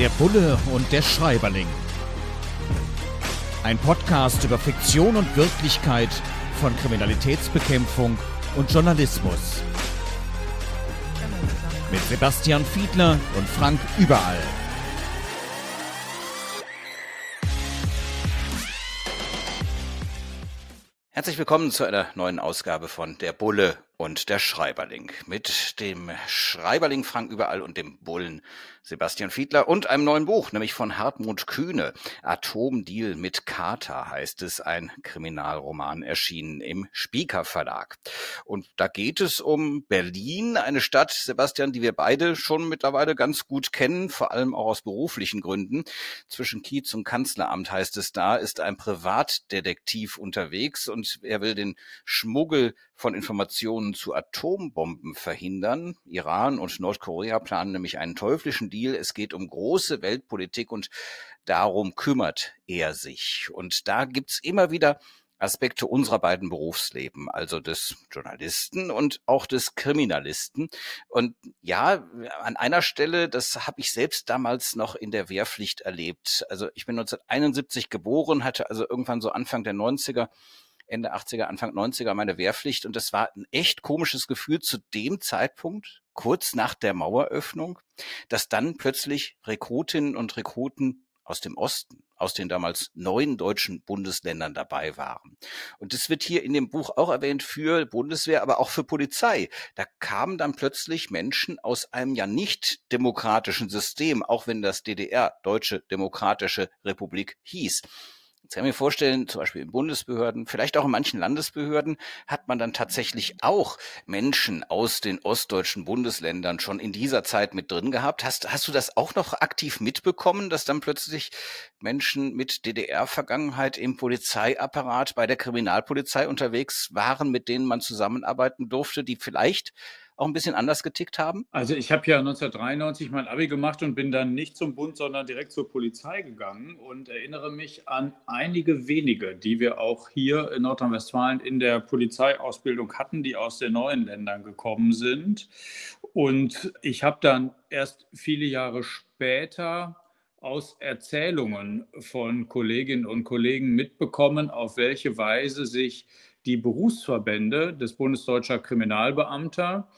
Der Bulle und der Schreiberling. Ein Podcast über Fiktion und Wirklichkeit von Kriminalitätsbekämpfung und Journalismus. Mit Sebastian Fiedler und Frank Überall. Herzlich willkommen zu einer neuen Ausgabe von Der Bulle und der Schreiberling. Mit dem Schreiberling Frank Überall und dem Bullen Sebastian Fiedler und einem neuen Buch, nämlich von Hartmut Kühne. Atomdeal mit Kater heißt es, ein Kriminalroman erschienen im Spieker Verlag. Und da geht es um Berlin, eine Stadt, Sebastian, die wir beide schon mittlerweile ganz gut kennen, vor allem auch aus beruflichen Gründen. Zwischen Kiez und Kanzleramt heißt es da, ist ein Privatdetektiv unterwegs und er will den Schmuggel von Informationen zu Atombomben verhindern. Iran und Nordkorea planen nämlich einen teuflischen Deal. Es geht um große Weltpolitik und darum kümmert er sich. Und da gibt's immer wieder Aspekte unserer beiden Berufsleben, also des Journalisten und auch des Kriminalisten. Und ja, an einer Stelle, das habe ich selbst damals noch in der Wehrpflicht erlebt. Also ich bin 1971 geboren, hatte also irgendwann so Anfang der 90er Ende 80er, Anfang 90er meine Wehrpflicht und das war ein echt komisches Gefühl zu dem Zeitpunkt, kurz nach der Maueröffnung, dass dann plötzlich Rekrutinnen und Rekruten aus dem Osten, aus den damals neuen deutschen Bundesländern dabei waren. Und das wird hier in dem Buch auch erwähnt für Bundeswehr, aber auch für Polizei. Da kamen dann plötzlich Menschen aus einem ja nicht demokratischen System, auch wenn das DDR, Deutsche Demokratische Republik hieß. Jetzt kann ich mir vorstellen, zum Beispiel in Bundesbehörden, vielleicht auch in manchen Landesbehörden, hat man dann tatsächlich auch Menschen aus den ostdeutschen Bundesländern schon in dieser Zeit mit drin gehabt. Hast, hast du das auch noch aktiv mitbekommen, dass dann plötzlich Menschen mit DDR-Vergangenheit im Polizeiapparat bei der Kriminalpolizei unterwegs waren, mit denen man zusammenarbeiten durfte, die vielleicht auch ein bisschen anders getickt haben? Also ich habe ja 1993 mein Abi gemacht und bin dann nicht zum Bund, sondern direkt zur Polizei gegangen und erinnere mich an einige wenige, die wir auch hier in Nordrhein-Westfalen in der Polizeiausbildung hatten, die aus den neuen Ländern gekommen sind. Und ich habe dann erst viele Jahre später aus Erzählungen von Kolleginnen und Kollegen mitbekommen, auf welche Weise sich die Berufsverbände des Bundesdeutscher Kriminalbeamter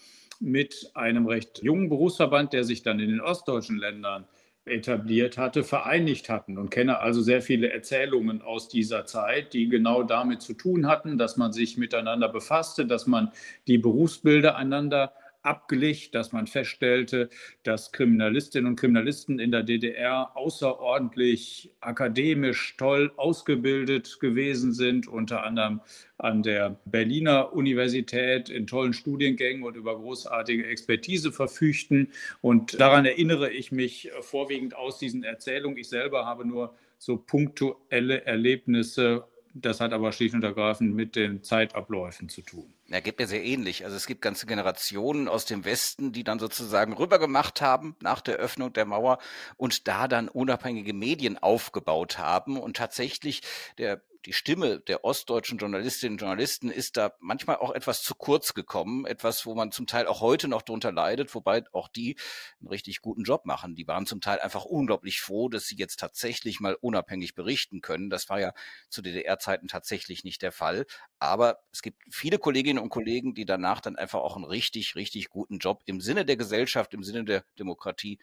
mit einem recht jungen Berufsverband, der sich dann in den ostdeutschen Ländern etabliert hatte, vereinigt hatten und kenne also sehr viele Erzählungen aus dieser Zeit, die genau damit zu tun hatten, dass man sich miteinander befasste, dass man die Berufsbilder einander abglich, dass man feststellte, dass Kriminalistinnen und Kriminalisten in der DDR außerordentlich akademisch toll ausgebildet gewesen sind, unter anderem an der Berliner Universität in tollen Studiengängen und über großartige Expertise verfügten. Und daran erinnere ich mich vorwiegend aus diesen Erzählungen. Ich selber habe nur so punktuelle Erlebnisse das hat aber schlicht und ergreifend mit den Zeitabläufen zu tun. Ja, geht mir sehr ähnlich. Also es gibt ganze Generationen aus dem Westen, die dann sozusagen rübergemacht haben nach der Öffnung der Mauer und da dann unabhängige Medien aufgebaut haben und tatsächlich der die Stimme der ostdeutschen Journalistinnen und Journalisten ist da manchmal auch etwas zu kurz gekommen. Etwas, wo man zum Teil auch heute noch drunter leidet, wobei auch die einen richtig guten Job machen. Die waren zum Teil einfach unglaublich froh, dass sie jetzt tatsächlich mal unabhängig berichten können. Das war ja zu DDR-Zeiten tatsächlich nicht der Fall. Aber es gibt viele Kolleginnen und Kollegen, die danach dann einfach auch einen richtig, richtig guten Job im Sinne der Gesellschaft, im Sinne der Demokratie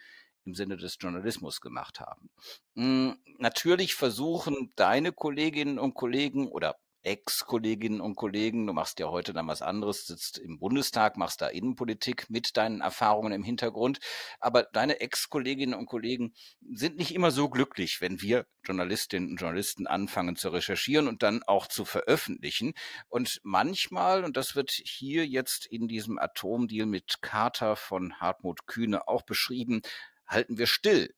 im Sinne des Journalismus gemacht haben. Hm, natürlich versuchen deine Kolleginnen und Kollegen oder Ex-Kolleginnen und Kollegen, du machst ja heute dann was anderes, sitzt im Bundestag, machst da Innenpolitik mit deinen Erfahrungen im Hintergrund, aber deine Ex-Kolleginnen und Kollegen sind nicht immer so glücklich, wenn wir Journalistinnen und Journalisten anfangen zu recherchieren und dann auch zu veröffentlichen. Und manchmal, und das wird hier jetzt in diesem Atomdeal mit Carter von Hartmut Kühne auch beschrieben, halten wir still.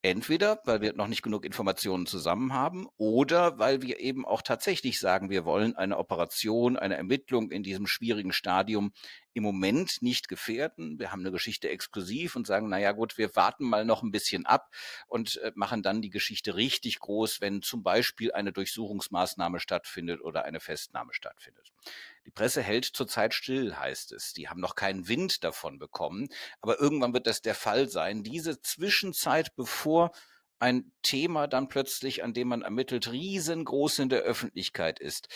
Entweder, weil wir noch nicht genug Informationen zusammen haben oder weil wir eben auch tatsächlich sagen, wir wollen eine Operation, eine Ermittlung in diesem schwierigen Stadium im Moment nicht gefährden. Wir haben eine Geschichte exklusiv und sagen, naja gut, wir warten mal noch ein bisschen ab und äh, machen dann die Geschichte richtig groß, wenn zum Beispiel eine Durchsuchungsmaßnahme stattfindet oder eine Festnahme stattfindet. Die Presse hält zurzeit still, heißt es. Die haben noch keinen Wind davon bekommen. Aber irgendwann wird das der Fall sein. Diese Zwischenzeit, bevor ein Thema dann plötzlich, an dem man ermittelt, riesengroß in der Öffentlichkeit ist,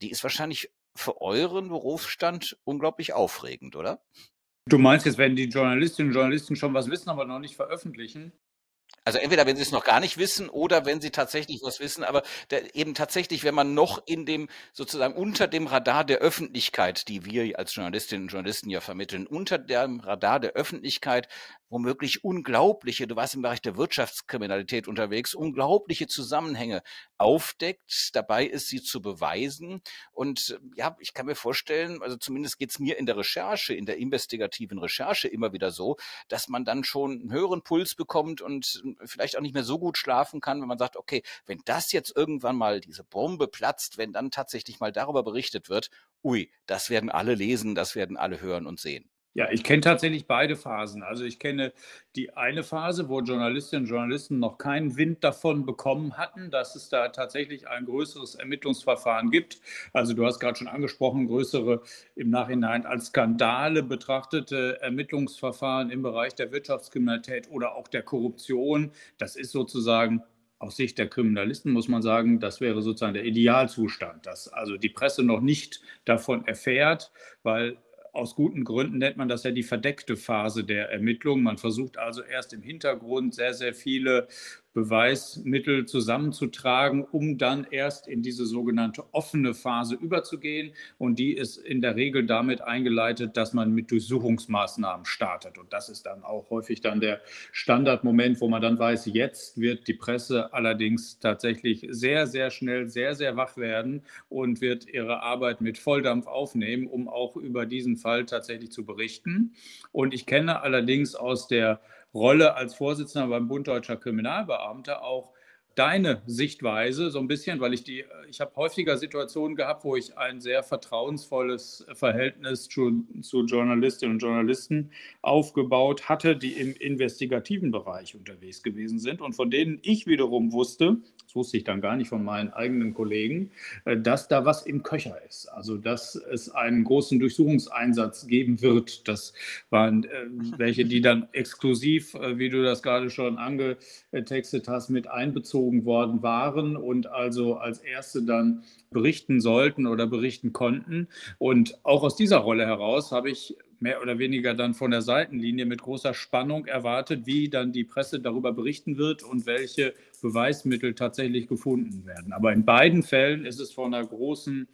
die ist wahrscheinlich für euren Berufsstand unglaublich aufregend, oder? Du meinst jetzt, wenn die Journalistinnen und Journalisten schon was wissen, aber noch nicht veröffentlichen? Also entweder wenn sie es noch gar nicht wissen oder wenn sie tatsächlich was wissen, aber der, eben tatsächlich, wenn man noch in dem sozusagen unter dem Radar der Öffentlichkeit, die wir als Journalistinnen und Journalisten ja vermitteln, unter dem Radar der Öffentlichkeit womöglich unglaubliche, du warst im Bereich der Wirtschaftskriminalität unterwegs, unglaubliche Zusammenhänge aufdeckt, dabei ist, sie zu beweisen. Und ja, ich kann mir vorstellen, also zumindest geht es mir in der Recherche, in der investigativen Recherche immer wieder so, dass man dann schon einen höheren Puls bekommt und vielleicht auch nicht mehr so gut schlafen kann, wenn man sagt, okay, wenn das jetzt irgendwann mal diese Bombe platzt, wenn dann tatsächlich mal darüber berichtet wird, ui, das werden alle lesen, das werden alle hören und sehen. Ja, ich kenne tatsächlich beide Phasen. Also ich kenne die eine Phase, wo Journalistinnen und Journalisten noch keinen Wind davon bekommen hatten, dass es da tatsächlich ein größeres Ermittlungsverfahren gibt. Also du hast gerade schon angesprochen, größere im Nachhinein als Skandale betrachtete Ermittlungsverfahren im Bereich der Wirtschaftskriminalität oder auch der Korruption. Das ist sozusagen aus Sicht der Kriminalisten muss man sagen, das wäre sozusagen der Idealzustand, dass also die Presse noch nicht davon erfährt, weil aus guten Gründen nennt man das ja die verdeckte Phase der Ermittlung. Man versucht also erst im Hintergrund sehr, sehr viele Beweismittel zusammenzutragen, um dann erst in diese sogenannte offene Phase überzugehen. Und die ist in der Regel damit eingeleitet, dass man mit Durchsuchungsmaßnahmen startet. Und das ist dann auch häufig dann der Standardmoment, wo man dann weiß, jetzt wird die Presse allerdings tatsächlich sehr, sehr schnell, sehr, sehr wach werden und wird ihre Arbeit mit Volldampf aufnehmen, um auch über diesen Fall tatsächlich zu berichten. Und ich kenne allerdings aus der Rolle als Vorsitzender beim Bund Deutscher Kriminalbeamter auch deine Sichtweise so ein bisschen, weil ich die, ich habe häufiger Situationen gehabt, wo ich ein sehr vertrauensvolles Verhältnis zu, zu, Journalistinnen und Journalisten aufgebaut hatte, die im investigativen Bereich unterwegs gewesen sind und von denen ich wiederum wusste, das wusste ich dann gar nicht von meinen eigenen Kollegen, äh, dass da was im Köcher ist. Also, dass es einen großen Durchsuchungseinsatz geben wird. Das waren äh, welche, die dann exklusiv, äh, wie du das gerade schon angetextet hast, mit einbezogen worden waren und also als erste dann berichten sollten oder berichten konnten. Und auch aus dieser Rolle heraus habe ich mehr oder weniger dann von der Seitenlinie mit großer Spannung erwartet, wie dann die Presse darüber berichten wird und welche Beweismittel tatsächlich gefunden werden. Aber in beiden Fällen ist es von einer großen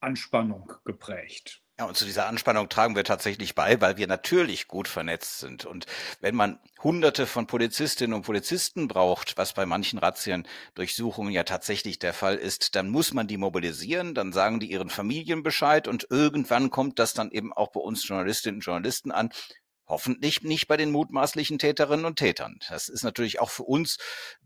Anspannung geprägt. Ja, und zu dieser Anspannung tragen wir tatsächlich bei, weil wir natürlich gut vernetzt sind. Und wenn man hunderte von Polizistinnen und Polizisten braucht, was bei manchen Razzien Durchsuchungen ja tatsächlich der Fall ist, dann muss man die mobilisieren, dann sagen die ihren Familien Bescheid und irgendwann kommt das dann eben auch bei uns Journalistinnen und Journalisten an. Hoffentlich nicht bei den mutmaßlichen Täterinnen und Tätern. Das ist natürlich auch für uns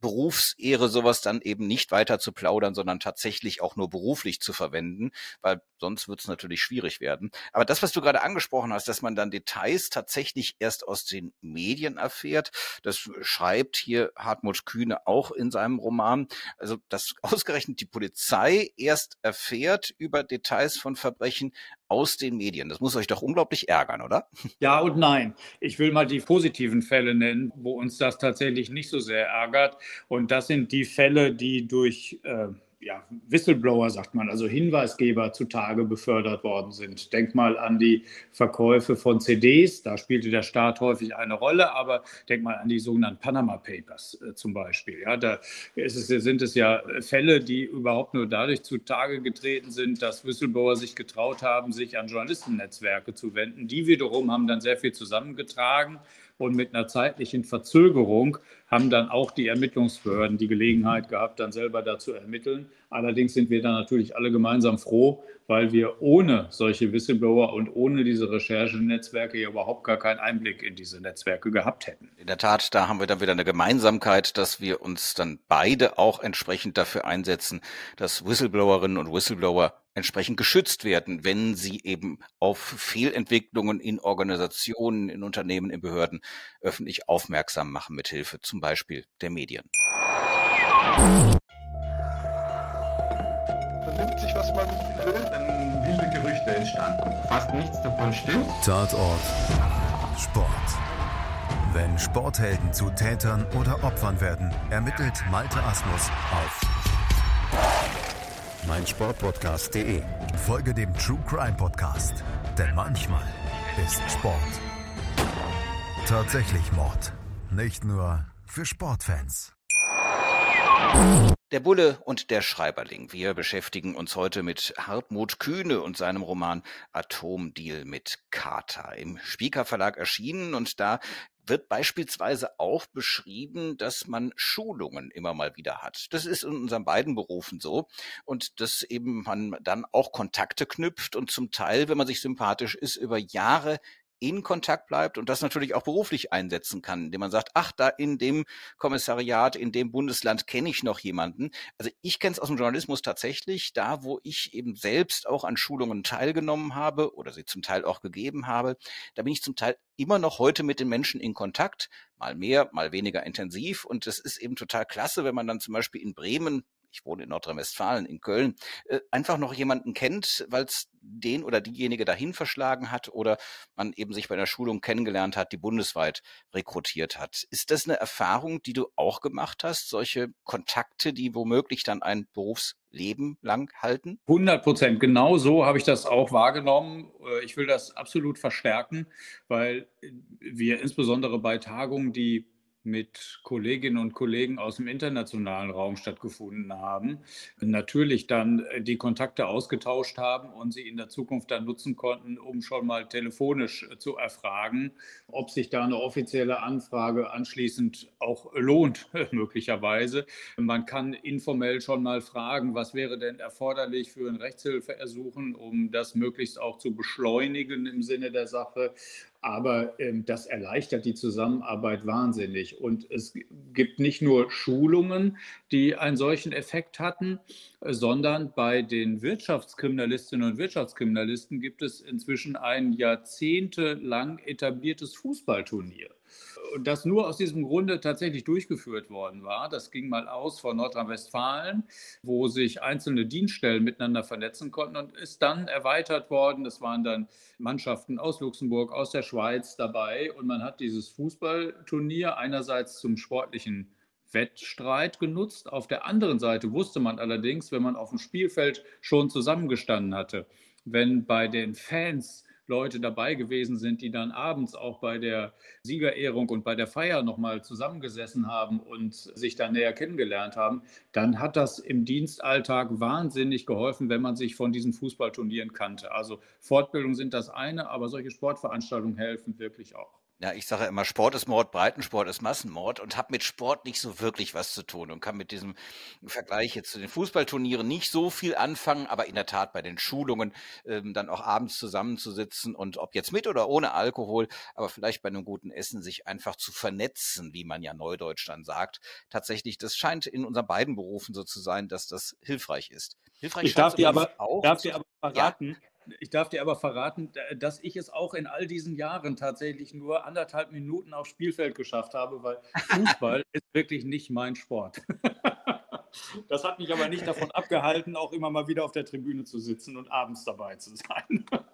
Berufsehre, sowas dann eben nicht weiter zu plaudern, sondern tatsächlich auch nur beruflich zu verwenden, weil sonst wird es natürlich schwierig werden. Aber das, was du gerade angesprochen hast, dass man dann Details tatsächlich erst aus den Medien erfährt, das schreibt hier Hartmut Kühne auch in seinem Roman. Also, dass ausgerechnet die Polizei erst erfährt über Details von Verbrechen aus den Medien. Das muss euch doch unglaublich ärgern, oder? Ja und nein. Ich will mal die positiven Fälle nennen, wo uns das tatsächlich nicht so sehr ärgert. Und das sind die Fälle, die durch äh, ja, Whistleblower, sagt man, also Hinweisgeber zutage befördert worden sind. Denk mal an die Verkäufe von CDs, da spielte der Staat häufig eine Rolle, aber denk mal an die sogenannten Panama Papers äh, zum Beispiel. Ja, da es, sind es ja Fälle, die überhaupt nur dadurch zutage getreten sind, dass Whistleblower sich getraut haben, sich an Journalistennetzwerke zu wenden. Die wiederum haben dann sehr viel zusammengetragen und mit einer zeitlichen Verzögerung haben dann auch die Ermittlungsbehörden die Gelegenheit gehabt, dann selber da zu ermitteln. Allerdings sind wir dann natürlich alle gemeinsam froh, weil wir ohne solche Whistleblower und ohne diese Recherchenetzwerke ja überhaupt gar keinen Einblick in diese Netzwerke gehabt hätten. In der Tat, da haben wir dann wieder eine Gemeinsamkeit, dass wir uns dann beide auch entsprechend dafür einsetzen, dass Whistleblowerinnen und Whistleblower entsprechend geschützt werden, wenn sie eben auf Fehlentwicklungen in Organisationen, in Unternehmen, in Behörden öffentlich aufmerksam machen, mit Hilfe zum Beispiel der Medien. Man nimmt sich, was man will. Dann wilde Gerüchte entstanden. Fast nichts davon stimmt. Tatort Sport. Wenn Sporthelden zu Tätern oder Opfern werden, ermittelt Malte Asmus auf meinsportpodcast.de. Folge dem True Crime Podcast, denn manchmal ist Sport tatsächlich Mord. Nicht nur für Sportfans. Der Bulle und der Schreiberling. Wir beschäftigen uns heute mit Hartmut Kühne und seinem Roman Atomdeal mit Kater. Im Spieker Verlag erschienen und da wird beispielsweise auch beschrieben, dass man Schulungen immer mal wieder hat. Das ist in unseren beiden Berufen so und dass eben man dann auch Kontakte knüpft und zum Teil, wenn man sich sympathisch ist, über Jahre in Kontakt bleibt und das natürlich auch beruflich einsetzen kann, indem man sagt, ach, da in dem Kommissariat, in dem Bundesland kenne ich noch jemanden. Also ich kenne es aus dem Journalismus tatsächlich, da wo ich eben selbst auch an Schulungen teilgenommen habe oder sie zum Teil auch gegeben habe, da bin ich zum Teil immer noch heute mit den Menschen in Kontakt, mal mehr, mal weniger intensiv und das ist eben total klasse, wenn man dann zum Beispiel in Bremen ich wohne in Nordrhein-Westfalen, in Köln, äh, einfach noch jemanden kennt, weil es den oder diejenige dahin verschlagen hat oder man eben sich bei einer Schulung kennengelernt hat, die bundesweit rekrutiert hat. Ist das eine Erfahrung, die du auch gemacht hast? Solche Kontakte, die womöglich dann ein Berufsleben lang halten? 100 Prozent. Genau so habe ich das auch wahrgenommen. Äh, ich will das absolut verstärken, weil wir insbesondere bei Tagungen, die mit Kolleginnen und Kollegen aus dem internationalen Raum stattgefunden haben, natürlich dann äh, die Kontakte ausgetauscht haben und sie in der Zukunft dann nutzen konnten, um schon mal telefonisch äh, zu erfragen, ob sich da eine offizielle Anfrage anschließend auch lohnt, möglicherweise. Man kann informell schon mal fragen, was wäre denn erforderlich für ein Rechtshilfeersuchen, um das möglichst auch zu beschleunigen im Sinne der Sache. Aber ähm, das erleichtert die Zusammenarbeit wahnsinnig. Und es gibt nicht nur Schulungen, die einen solchen Effekt hatten, sondern bei den Wirtschaftskriminalistinnen und Wirtschaftskriminalisten gibt es inzwischen ein jahrzehntelang etabliertes Fußballturnier das nur aus diesem Grunde tatsächlich durchgeführt worden war. Das ging mal aus von Nordrhein-Westfalen, wo sich einzelne Dienststellen miteinander vernetzen konnten und ist dann erweitert worden. Es waren dann Mannschaften aus Luxemburg, aus der Schweiz dabei und man hat dieses Fußballturnier einerseits zum sportlichen Wettstreit genutzt. Auf der anderen Seite wusste man allerdings, wenn man auf dem Spielfeld schon zusammengestanden hatte, wenn bei den Fans Leute dabei gewesen sind, die dann abends auch bei der Siegerehrung und bei der Feier nochmal zusammengesessen haben und sich dann näher kennengelernt haben, dann hat das im Dienstalltag wahnsinnig geholfen, wenn man sich von diesen Fußballturnieren kannte. Also Fortbildung sind das eine, aber solche Sportveranstaltungen helfen wirklich auch. Ja, ich sage immer, Sport ist Mord, Breitensport ist Massenmord und habe mit Sport nicht so wirklich was zu tun und kann mit diesem Vergleich jetzt zu den Fußballturnieren nicht so viel anfangen, aber in der Tat bei den Schulungen ähm, dann auch abends zusammenzusitzen und ob jetzt mit oder ohne Alkohol, aber vielleicht bei einem guten Essen sich einfach zu vernetzen, wie man ja neudeutsch dann sagt. Tatsächlich, das scheint in unseren beiden Berufen so zu sein, dass das hilfreich ist. Hilfreich ich darf dir aber, auch darf dir aber verraten, ja? Ich darf dir aber verraten, dass ich es auch in all diesen Jahren tatsächlich nur anderthalb Minuten aufs Spielfeld geschafft habe, weil Fußball ist wirklich nicht mein Sport. Das hat mich aber nicht davon abgehalten, auch immer mal wieder auf der Tribüne zu sitzen und abends dabei zu sein.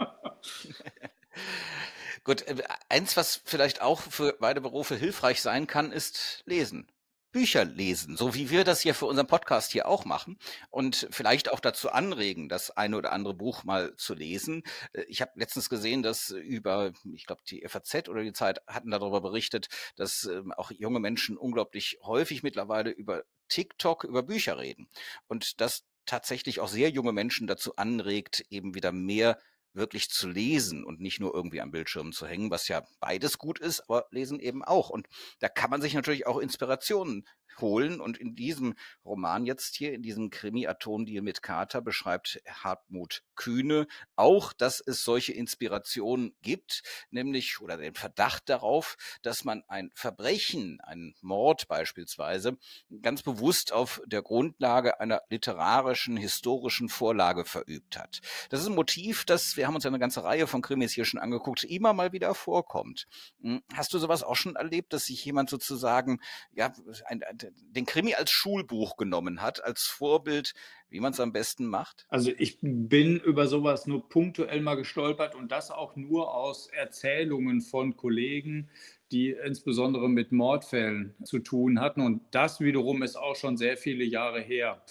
Gut, äh, eins, was vielleicht auch für beide Berufe hilfreich sein kann, ist Lesen. Bücher lesen, so wie wir das hier für unseren Podcast hier auch machen und vielleicht auch dazu anregen, das eine oder andere Buch mal zu lesen. Äh, ich habe letztens gesehen, dass über, ich glaube, die FAZ oder die Zeit hatten darüber berichtet, dass ähm, auch junge Menschen unglaublich häufig mittlerweile über TikTok über Bücher reden und das tatsächlich auch sehr junge Menschen dazu anregt, eben wieder mehr wirklich zu lesen und nicht nur irgendwie am Bildschirm zu hängen, was ja beides gut ist, aber lesen eben auch. Und da kann man sich natürlich auch Inspirationen holen. Und in diesem Roman jetzt hier, in diesem Krimi-Atomdeal mit Carter, beschreibt Hartmut Kühne auch, dass es solche Inspirationen gibt, nämlich oder den Verdacht darauf, dass man ein Verbrechen, einen Mord beispielsweise, ganz bewusst auf der Grundlage einer literarischen, historischen Vorlage verübt hat. Das ist ein Motiv, das, wir haben uns ja eine ganze Reihe von Krimis hier schon angeguckt, immer mal wieder vorkommt. Hm, hast du sowas auch schon erlebt, dass sich jemand sozusagen, ja, ein, den Krimi als Schulbuch genommen hat, als Vorbild, wie man es am besten macht? Also ich bin über sowas nur punktuell mal gestolpert und das auch nur aus Erzählungen von Kollegen, die insbesondere mit Mordfällen zu tun hatten. Und das wiederum ist auch schon sehr viele Jahre her.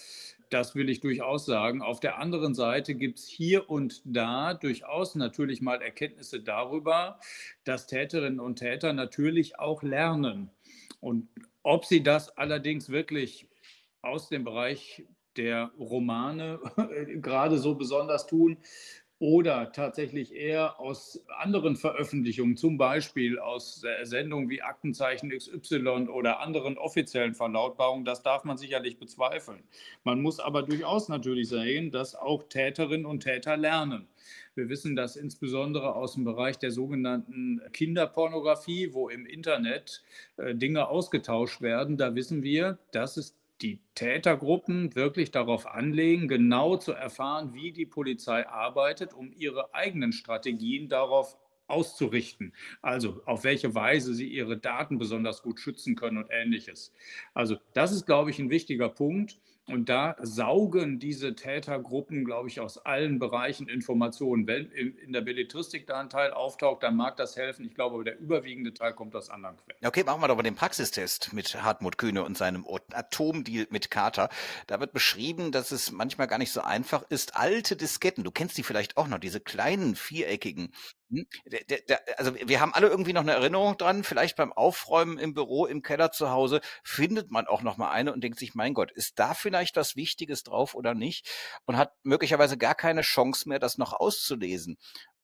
Das will ich durchaus sagen. Auf der anderen Seite gibt es hier und da durchaus natürlich mal Erkenntnisse darüber, dass Täterinnen und Täter natürlich auch lernen. Und ob sie das allerdings wirklich aus dem Bereich der Romane gerade so besonders tun oder tatsächlich eher aus anderen Veröffentlichungen, zum Beispiel aus Sendungen wie Aktenzeichen XY oder anderen offiziellen Verlautbarungen, das darf man sicherlich bezweifeln. Man muss aber durchaus natürlich sehen, dass auch Täterinnen und Täter lernen. Wir wissen das insbesondere aus dem Bereich der sogenannten Kinderpornografie, wo im Internet äh, Dinge ausgetauscht werden. Da wissen wir, dass es die Tätergruppen wirklich darauf anlegen, genau zu erfahren, wie die Polizei arbeitet, um ihre eigenen Strategien darauf auszurichten. Also auf welche Weise sie ihre Daten besonders gut schützen können und ähnliches. Also das ist, glaube ich, ein wichtiger Punkt. Und da saugen diese Tätergruppen, glaube ich, aus allen Bereichen Informationen. Wenn in der Belletristik da ein Teil auftaucht, dann mag das helfen. Ich glaube, der überwiegende Teil kommt aus anderen Quellen. Okay, machen wir doch mal den Praxistest mit Hartmut Kühne und seinem Atomdeal mit Carter. Da wird beschrieben, dass es manchmal gar nicht so einfach ist, alte Disketten, du kennst die vielleicht auch noch, diese kleinen viereckigen hm? Der, der, also wir haben alle irgendwie noch eine Erinnerung dran. Vielleicht beim Aufräumen im Büro, im Keller zu Hause findet man auch noch mal eine und denkt sich, mein Gott, ist da vielleicht was Wichtiges drauf oder nicht? Und hat möglicherweise gar keine Chance mehr, das noch auszulesen.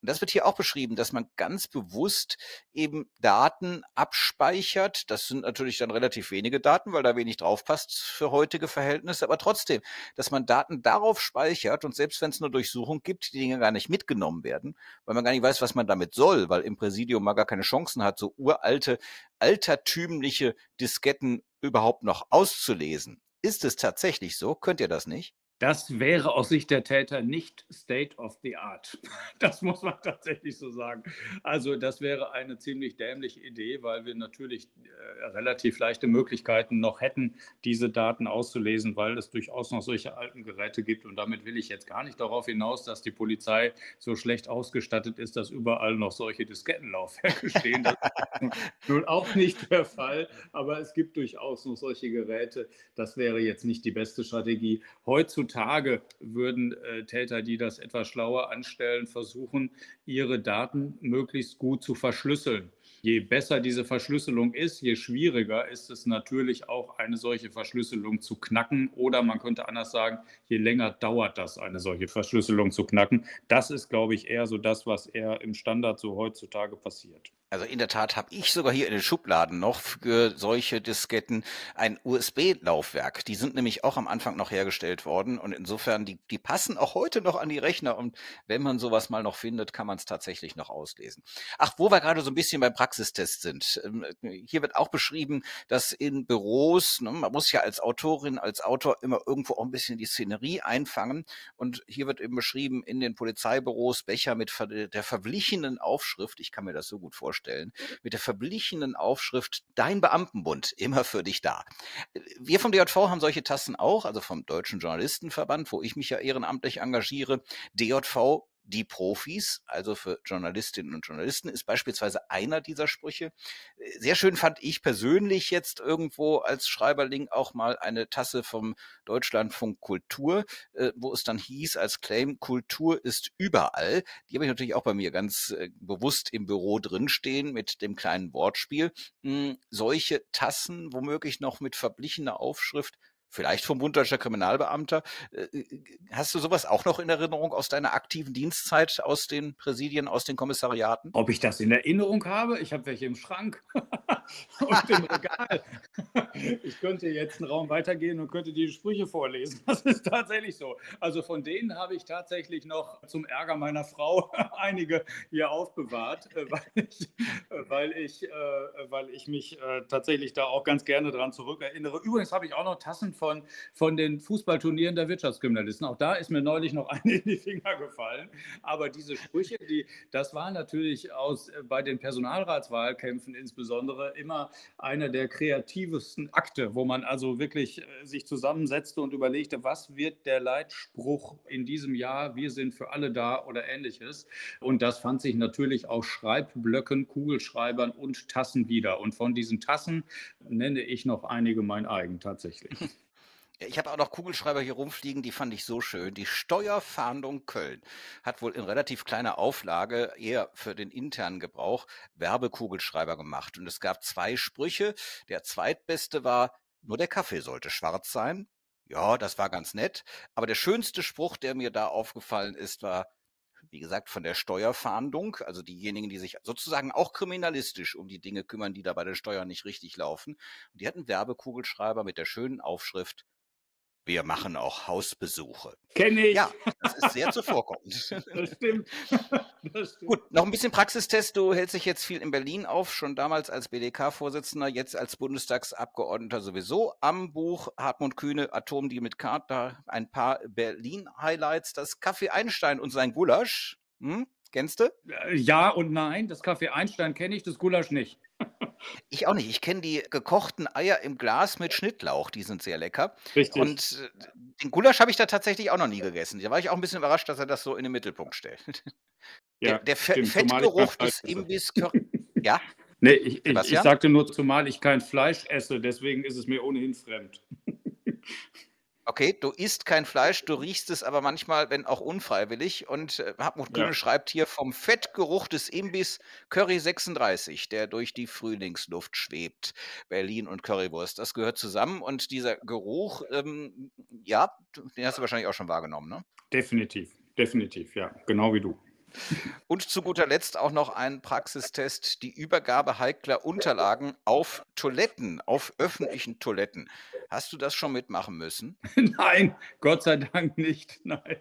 Und das wird hier auch beschrieben, dass man ganz bewusst eben Daten abspeichert. Das sind natürlich dann relativ wenige Daten, weil da wenig draufpasst für heutige Verhältnisse. Aber trotzdem, dass man Daten darauf speichert und selbst wenn es eine Durchsuchung gibt, die Dinge gar nicht mitgenommen werden, weil man gar nicht weiß, was man damit soll, weil im Präsidium mal gar keine Chancen hat, so uralte, altertümliche Disketten überhaupt noch auszulesen. Ist es tatsächlich so? Könnt ihr das nicht? Das wäre aus Sicht der Täter nicht State of the Art. Das muss man tatsächlich so sagen. Also das wäre eine ziemlich dämliche Idee, weil wir natürlich äh, relativ leichte Möglichkeiten noch hätten, diese Daten auszulesen, weil es durchaus noch solche alten Geräte gibt. Und damit will ich jetzt gar nicht darauf hinaus, dass die Polizei so schlecht ausgestattet ist, dass überall noch solche Diskettenlaufwerke stehen. Das ist nun auch nicht der Fall, aber es gibt durchaus noch solche Geräte. Das wäre jetzt nicht die beste Strategie. Heutzutage Tage würden äh, Täter, die das etwas schlauer anstellen, versuchen, ihre Daten möglichst gut zu verschlüsseln. Je besser diese Verschlüsselung ist, je schwieriger ist es natürlich auch, eine solche Verschlüsselung zu knacken. Oder man könnte anders sagen, je länger dauert das, eine solche Verschlüsselung zu knacken. Das ist, glaube ich, eher so das, was eher im Standard so heutzutage passiert. Also in der Tat habe ich sogar hier in den Schubladen noch für solche Disketten ein USB-Laufwerk. Die sind nämlich auch am Anfang noch hergestellt worden und insofern, die, die passen auch heute noch an die Rechner und wenn man sowas mal noch findet, kann man es tatsächlich noch auslesen. Ach, wo wir gerade so ein bisschen beim Praxistest sind. Ähm, hier wird auch beschrieben, dass in Büros, ne, man muss ja als Autorin, als Autor immer irgendwo auch ein bisschen die Szenerie einfangen und hier wird eben beschrieben, in den Polizeibüros Becher mit der verblichenen Aufschrift, ich kann mir das so gut vorstellen, mit der verblichenen Aufschrift Dein Beamtenbund, immer für dich da. Wir vom DJV haben solche Tassen auch, also vom Deutschen Journalistenverband, wo ich mich ja ehrenamtlich engagiere. DJV die Profis, also für Journalistinnen und Journalisten, ist beispielsweise einer dieser Sprüche. Sehr schön fand ich persönlich jetzt irgendwo als Schreiberling auch mal eine Tasse vom Deutschlandfunk Kultur, äh, wo es dann hieß als Claim, Kultur ist überall. Die habe ich natürlich auch bei mir ganz äh, bewusst im Büro drinstehen mit dem kleinen Wortspiel. Hm, solche Tassen, womöglich noch mit verblichener Aufschrift, vielleicht vom Bund Deutscher Kriminalbeamter. Äh, äh, hast du sowas auch noch in Erinnerung aus deiner aktiven Dienstzeit, aus den Präsidien, aus den Kommissariaten? Ob ich das in Erinnerung habe? Ich habe welche im Schrank. und im Regal. Ich könnte jetzt einen Raum weitergehen und könnte die Sprüche vorlesen. Das ist tatsächlich so. Also von denen habe ich tatsächlich noch zum Ärger meiner Frau einige hier aufbewahrt, äh, weil ich, weil ich, weil ich mich tatsächlich da auch ganz gerne dran zurückerinnere. Übrigens habe ich auch noch Tassen von, von den Fußballturnieren der Wirtschaftskriminalisten. Auch da ist mir neulich noch eine in die Finger gefallen. Aber diese Sprüche, die, das war natürlich aus, bei den Personalratswahlkämpfen insbesondere immer einer der kreativsten Akte, wo man also wirklich sich zusammensetzte und überlegte, was wird der Leitspruch in diesem Jahr, wir sind für alle da oder ähnliches. Und das fand sich natürlich auf Schreibblöcken, Kugelschreibern und Tassen wieder. Und von diesen Tassen nenne ich noch einige mein eigen tatsächlich. Ich habe auch noch Kugelschreiber hier rumfliegen, die fand ich so schön. Die Steuerfahndung Köln hat wohl in relativ kleiner Auflage eher für den internen Gebrauch Werbekugelschreiber gemacht. Und es gab zwei Sprüche. Der zweitbeste war, nur der Kaffee sollte schwarz sein. Ja, das war ganz nett. Aber der schönste Spruch, der mir da aufgefallen ist, war, wie gesagt, von der Steuerfahndung, also diejenigen, die sich sozusagen auch kriminalistisch um die Dinge kümmern, die da bei der Steuer nicht richtig laufen. Und die hatten Werbekugelschreiber mit der schönen Aufschrift, wir machen auch Hausbesuche. Kenne ich. Ja, das ist sehr zuvorkommend. Das stimmt. das stimmt. Gut, noch ein bisschen Praxistest. Du hältst dich jetzt viel in Berlin auf, schon damals als BDK-Vorsitzender, jetzt als Bundestagsabgeordneter sowieso. Am Buch Hartmut Kühne, Atomdeal mit Carter, ein paar Berlin-Highlights. Das Kaffee Einstein und sein Gulasch. Hm? Kennst du? Ja und nein. Das Kaffee Einstein kenne ich, das Gulasch nicht. Ich auch nicht. Ich kenne die gekochten Eier im Glas mit Schnittlauch, die sind sehr lecker. Richtig. Und äh, den Gulasch habe ich da tatsächlich auch noch nie gegessen. Da war ich auch ein bisschen überrascht, dass er das so in den Mittelpunkt stellt. Ja, der der stimmt, Fettgeruch des. Imbiss. Ja, Nee, ich, ich, ich sagte nur, zumal ich kein Fleisch esse, deswegen ist es mir ohnehin fremd. okay, du isst kein Fleisch, du riechst es aber manchmal, wenn auch unfreiwillig. Und äh, Hartmut Kühne Ja. schreibt hier vom Fettgeruch des Imbiss Curry 36, der durch die Frühlingsluft schwebt. Berlin und Currywurst, das gehört zusammen. Und dieser Geruch, ähm, ja, den hast du wahrscheinlich auch schon wahrgenommen, ne? Definitiv, definitiv, ja, genau wie du. Und zu guter Letzt auch noch ein Praxistest, die Übergabe heikler Unterlagen auf Toiletten, auf öffentlichen Toiletten. Hast du das schon mitmachen müssen? Nein, Gott sei Dank nicht. Nein.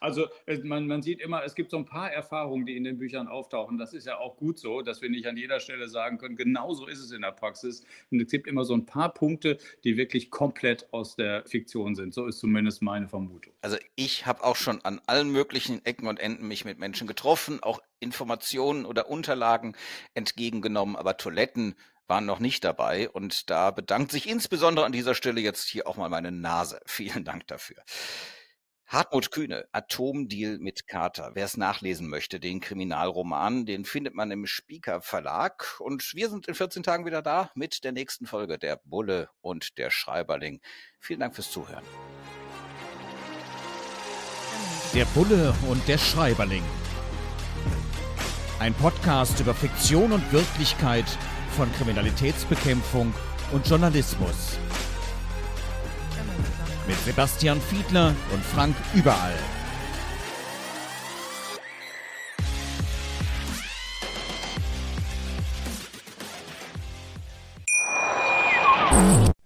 Also es- man, man sieht immer, es gibt so ein paar Erfahrungen, die in den Büchern auftauchen. Das ist ja auch gut so, dass wir nicht an jeder Stelle sagen können, genau so ist es in der Praxis. Und es gibt immer so ein paar Punkte, die wirklich komplett aus der Fiktion sind. So ist zumindest meine Vermutung. Also ich habe auch schon an allen möglichen Ecken und Enden mich mit Menschen getroffen, auch Informationen oder Unterlagen entgegengenommen, aber Toiletten waren noch nicht dabei. Und da bedankt sich insbesondere an dieser Stelle jetzt hier auch mal meine Nase. Vielen Dank dafür. Hartmut Kühne, Atomdeal mit Carter. Wer es nachlesen möchte, den Kriminalroman, den findet man im Spieker Verlag. Und wir sind in 14 Tagen wieder da mit der nächsten Folge der Bulle und der Schreiberling. Vielen Dank fürs Zuhören. Der Bulle und der Schreiberling. Ein Podcast über Fiktion und Wirklichkeit von Kriminalitätsbekämpfung und Journalismus. Mit Sebastian Fiedler und Frank Überall.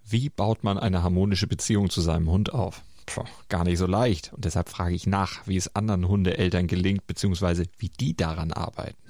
Wie baut man eine harmonische Beziehung zu seinem Hund auf? Puh, gar nicht so leicht. Und deshalb frage ich nach, wie es anderen Hundeeltern gelingt, beziehungsweise wie die daran arbeiten.